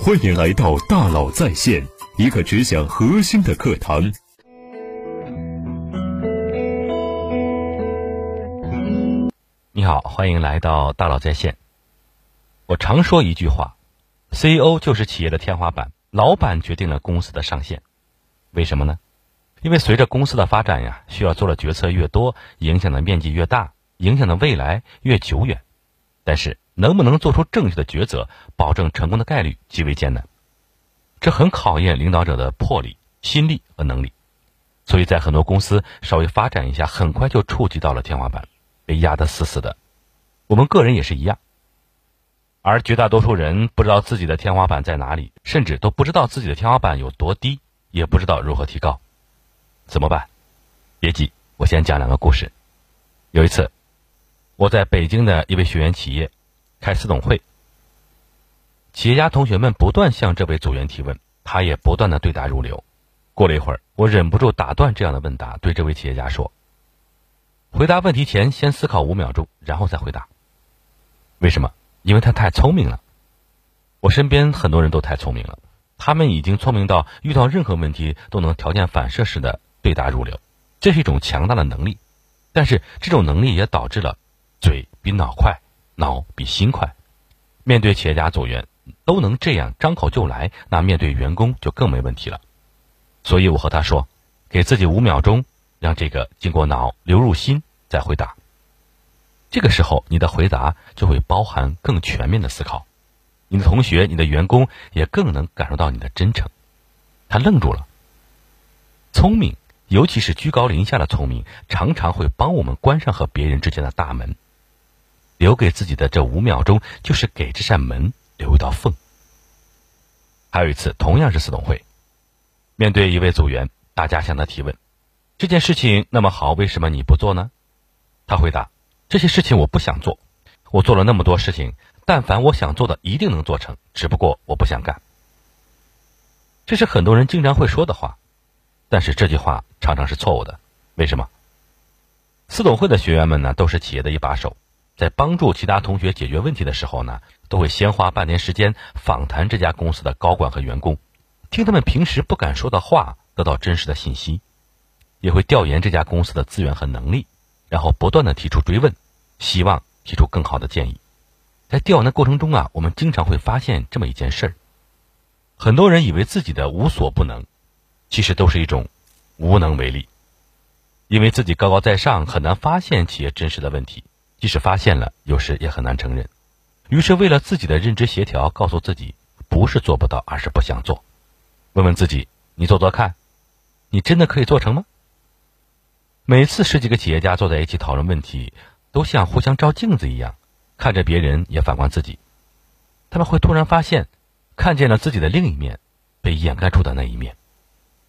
欢迎来到大佬在线，一个只讲核心的课堂。你好，欢迎来到大佬在线。我常说一句话：CEO 就是企业的天花板，老板决定了公司的上限。为什么呢？因为随着公司的发展呀，需要做的决策越多，影响的面积越大，影响的未来越久远。但是，能不能做出正确的抉择，保证成功的概率极为艰难。这很考验领导者的魄力、心力和能力。所以在很多公司稍微发展一下，很快就触及到了天花板。被压得死死的，我们个人也是一样。而绝大多数人不知道自己的天花板在哪里，甚至都不知道自己的天花板有多低，也不知道如何提高，怎么办？别急，我先讲两个故事。有一次，我在北京的一位学员企业开私董会，企业家同学们不断向这位组员提问，他也不断的对答如流。过了一会儿，我忍不住打断这样的问答，对这位企业家说。回答问题前，先思考五秒钟，然后再回答。为什么？因为他太聪明了。我身边很多人都太聪明了，他们已经聪明到遇到任何问题都能条件反射式的对答如流，这是一种强大的能力。但是这种能力也导致了嘴比脑快，脑比心快。面对企业家组员都能这样张口就来，那面对员工就更没问题了。所以我和他说，给自己五秒钟。让这个经过脑流入心再回答，这个时候你的回答就会包含更全面的思考，你的同学、你的员工也更能感受到你的真诚。他愣住了。聪明，尤其是居高临下的聪明，常常会帮我们关上和别人之间的大门。留给自己的这五秒钟，就是给这扇门留一道缝。还有一次，同样是四董会，面对一位组员，大家向他提问。这件事情那么好，为什么你不做呢？他回答：“这些事情我不想做，我做了那么多事情，但凡我想做的一定能做成，只不过我不想干。”这是很多人经常会说的话，但是这句话常常是错误的。为什么？四董会的学员们呢，都是企业的一把手，在帮助其他同学解决问题的时候呢，都会先花半年时间访谈这家公司的高管和员工，听他们平时不敢说的话，得到真实的信息。也会调研这家公司的资源和能力，然后不断的提出追问，希望提出更好的建议。在调研的过程中啊，我们经常会发现这么一件事儿：很多人以为自己的无所不能，其实都是一种无能为力。因为自己高高在上，很难发现企业真实的问题；即使发现了，有时也很难承认。于是，为了自己的认知协调，告诉自己不是做不到，而是不想做。问问自己：你做做看，你真的可以做成吗？每次十几个企业家坐在一起讨论问题，都像互相照镜子一样，看着别人也反观自己。他们会突然发现，看见了自己的另一面，被掩盖住的那一面。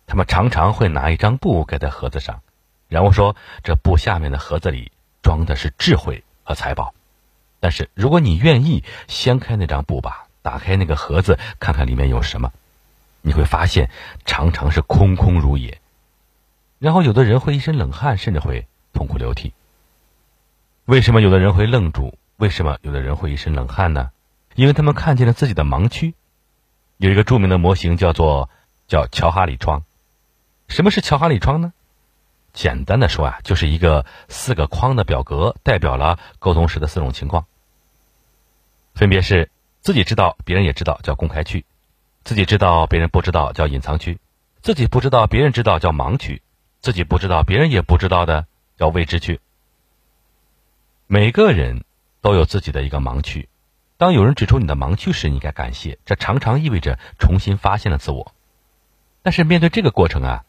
他们常常会拿一张布盖在盒子上，然后说：“这布下面的盒子里装的是智慧和财宝。”但是如果你愿意掀开那张布吧，打开那个盒子，看看里面有什么，你会发现常常是空空如也。然后，有的人会一身冷汗，甚至会痛哭流涕。为什么有的人会愣住？为什么有的人会一身冷汗呢？因为他们看见了自己的盲区。有一个著名的模型叫做叫乔哈里窗。什么是乔哈里窗呢？简单的说啊，就是一个四个框的表格，代表了沟通时的四种情况，分别是自己知道，别人也知道，叫公开区；自己知道，别人不知道，叫隐藏区；自己不知道，别人知道，叫盲区。自己不知道，别人也不知道的叫未知区。每个人都有自己的一个盲区，当有人指出你的盲区时，你该感谢，这常常意味着重新发现了自我。但是面对这个过程啊，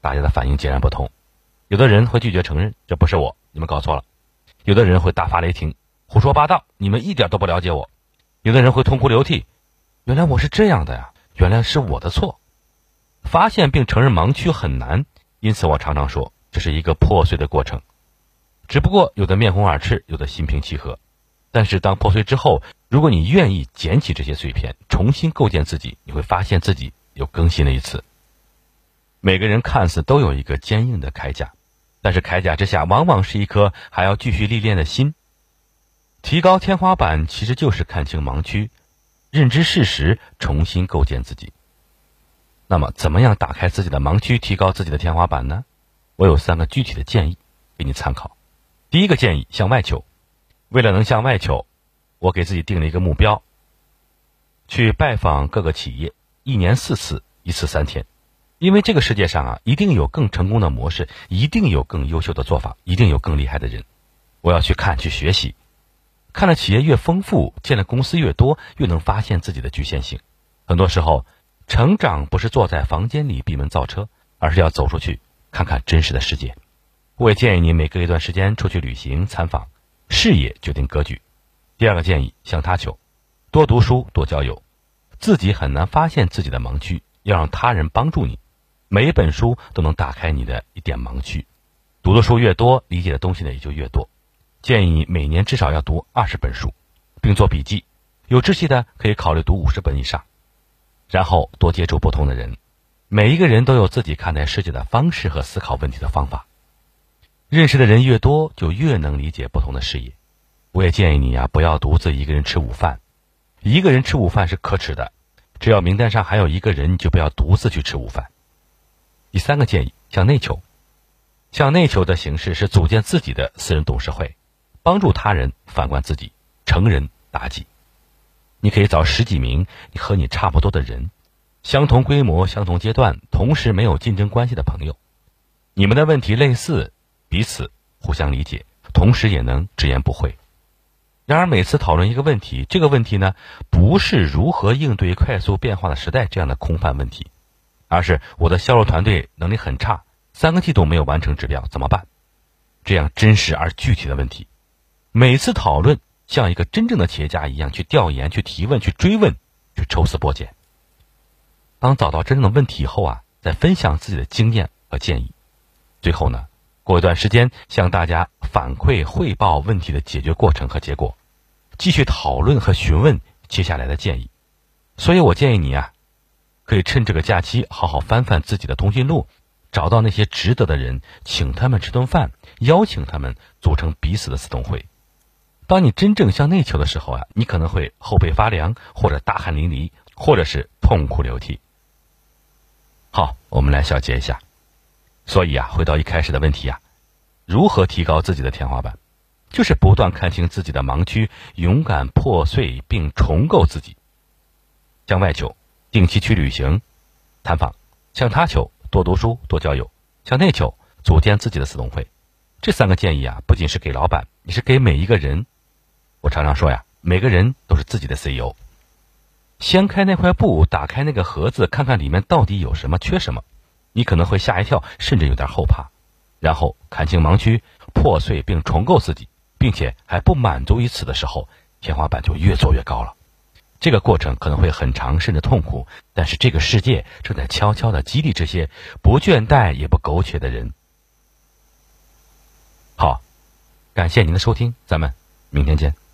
大家的反应截然不同。有的人会拒绝承认，这不是我，你们搞错了；有的人会大发雷霆，胡说八道，你们一点都不了解我；有的人会痛哭流涕，原来我是这样的呀，原来是我的错。发现并承认盲区很难。因此，我常常说，这是一个破碎的过程。只不过，有的面红耳赤，有的心平气和。但是，当破碎之后，如果你愿意捡起这些碎片，重新构建自己，你会发现自己又更新了一次。每个人看似都有一个坚硬的铠甲，但是铠甲之下往往是一颗还要继续历练的心。提高天花板，其实就是看清盲区，认知事实，重新构建自己。那么，怎么样打开自己的盲区，提高自己的天花板呢？我有三个具体的建议给你参考。第一个建议，向外求。为了能向外求，我给自己定了一个目标：去拜访各个企业，一年四次，一次三天。因为这个世界上啊，一定有更成功的模式，一定有更优秀的做法，一定有更厉害的人。我要去看，去学习。看的企业越丰富，见的公司越多，越能发现自己的局限性。很多时候，成长不是坐在房间里闭门造车，而是要走出去，看看真实的世界。我也建议你每隔一段时间出去旅行参访，视野决定格局。第二个建议，向他求，多读书，多交友。自己很难发现自己的盲区，要让他人帮助你。每一本书都能打开你的一点盲区，读的书越多，理解的东西呢也就越多。建议每年至少要读二十本书，并做笔记。有志气的可以考虑读五十本以上，然后多接触不同的人。每一个人都有自己看待世界的方式和思考问题的方法。认识的人越多，就越能理解不同的视野。我也建议你呀，不要独自一个人吃午饭。一个人吃午饭是可耻的，只要名单上还有一个人，就不要独自去吃午饭。第三个建议，向内求。向内求的形式是组建自己的私人董事会，帮助他人反观自己，成人达己。你可以找十几名和你差不多的人，相同规模、相同阶段，同时没有竞争关系的朋友。你们的问题类似，彼此互相理解，同时也能直言不讳。然而，每次讨论一个问题，这个问题呢，不是如何应对快速变化的时代这样的空泛问题。而是我的销售团队能力很差，三个季度没有完成指标，怎么办？这样真实而具体的问题，每次讨论像一个真正的企业家一样去调研、去提问、去追问、去抽丝剥茧。当找到真正的问题以后啊，再分享自己的经验和建议。最后呢，过一段时间向大家反馈汇报问题的解决过程和结果，继续讨论和询问接下来的建议。所以我建议你啊。可以趁这个假期好好翻翻自己的通讯录，找到那些值得的人，请他们吃顿饭，邀请他们组成彼此的私董会。当你真正向内求的时候啊，你可能会后背发凉，或者大汗淋漓，或者是痛哭流涕。好，我们来小结一下。所以啊，回到一开始的问题啊，如何提高自己的天花板？就是不断看清自己的盲区，勇敢破碎并重构自己，向外求。定期去旅行、探访，向他求多读书、多交友；向内求组建自己的私董会。这三个建议啊，不仅是给老板，也是给每一个人。我常常说呀，每个人都是自己的 CEO。掀开那块布，打开那个盒子，看看里面到底有什么、缺什么，你可能会吓一跳，甚至有点后怕。然后看清盲区，破碎并重构自己，并且还不满足于此的时候，天花板就越做越高了。这个过程可能会很长，甚至痛苦，但是这个世界正在悄悄的激励这些不倦怠也不苟且的人。好，感谢您的收听，咱们明天见。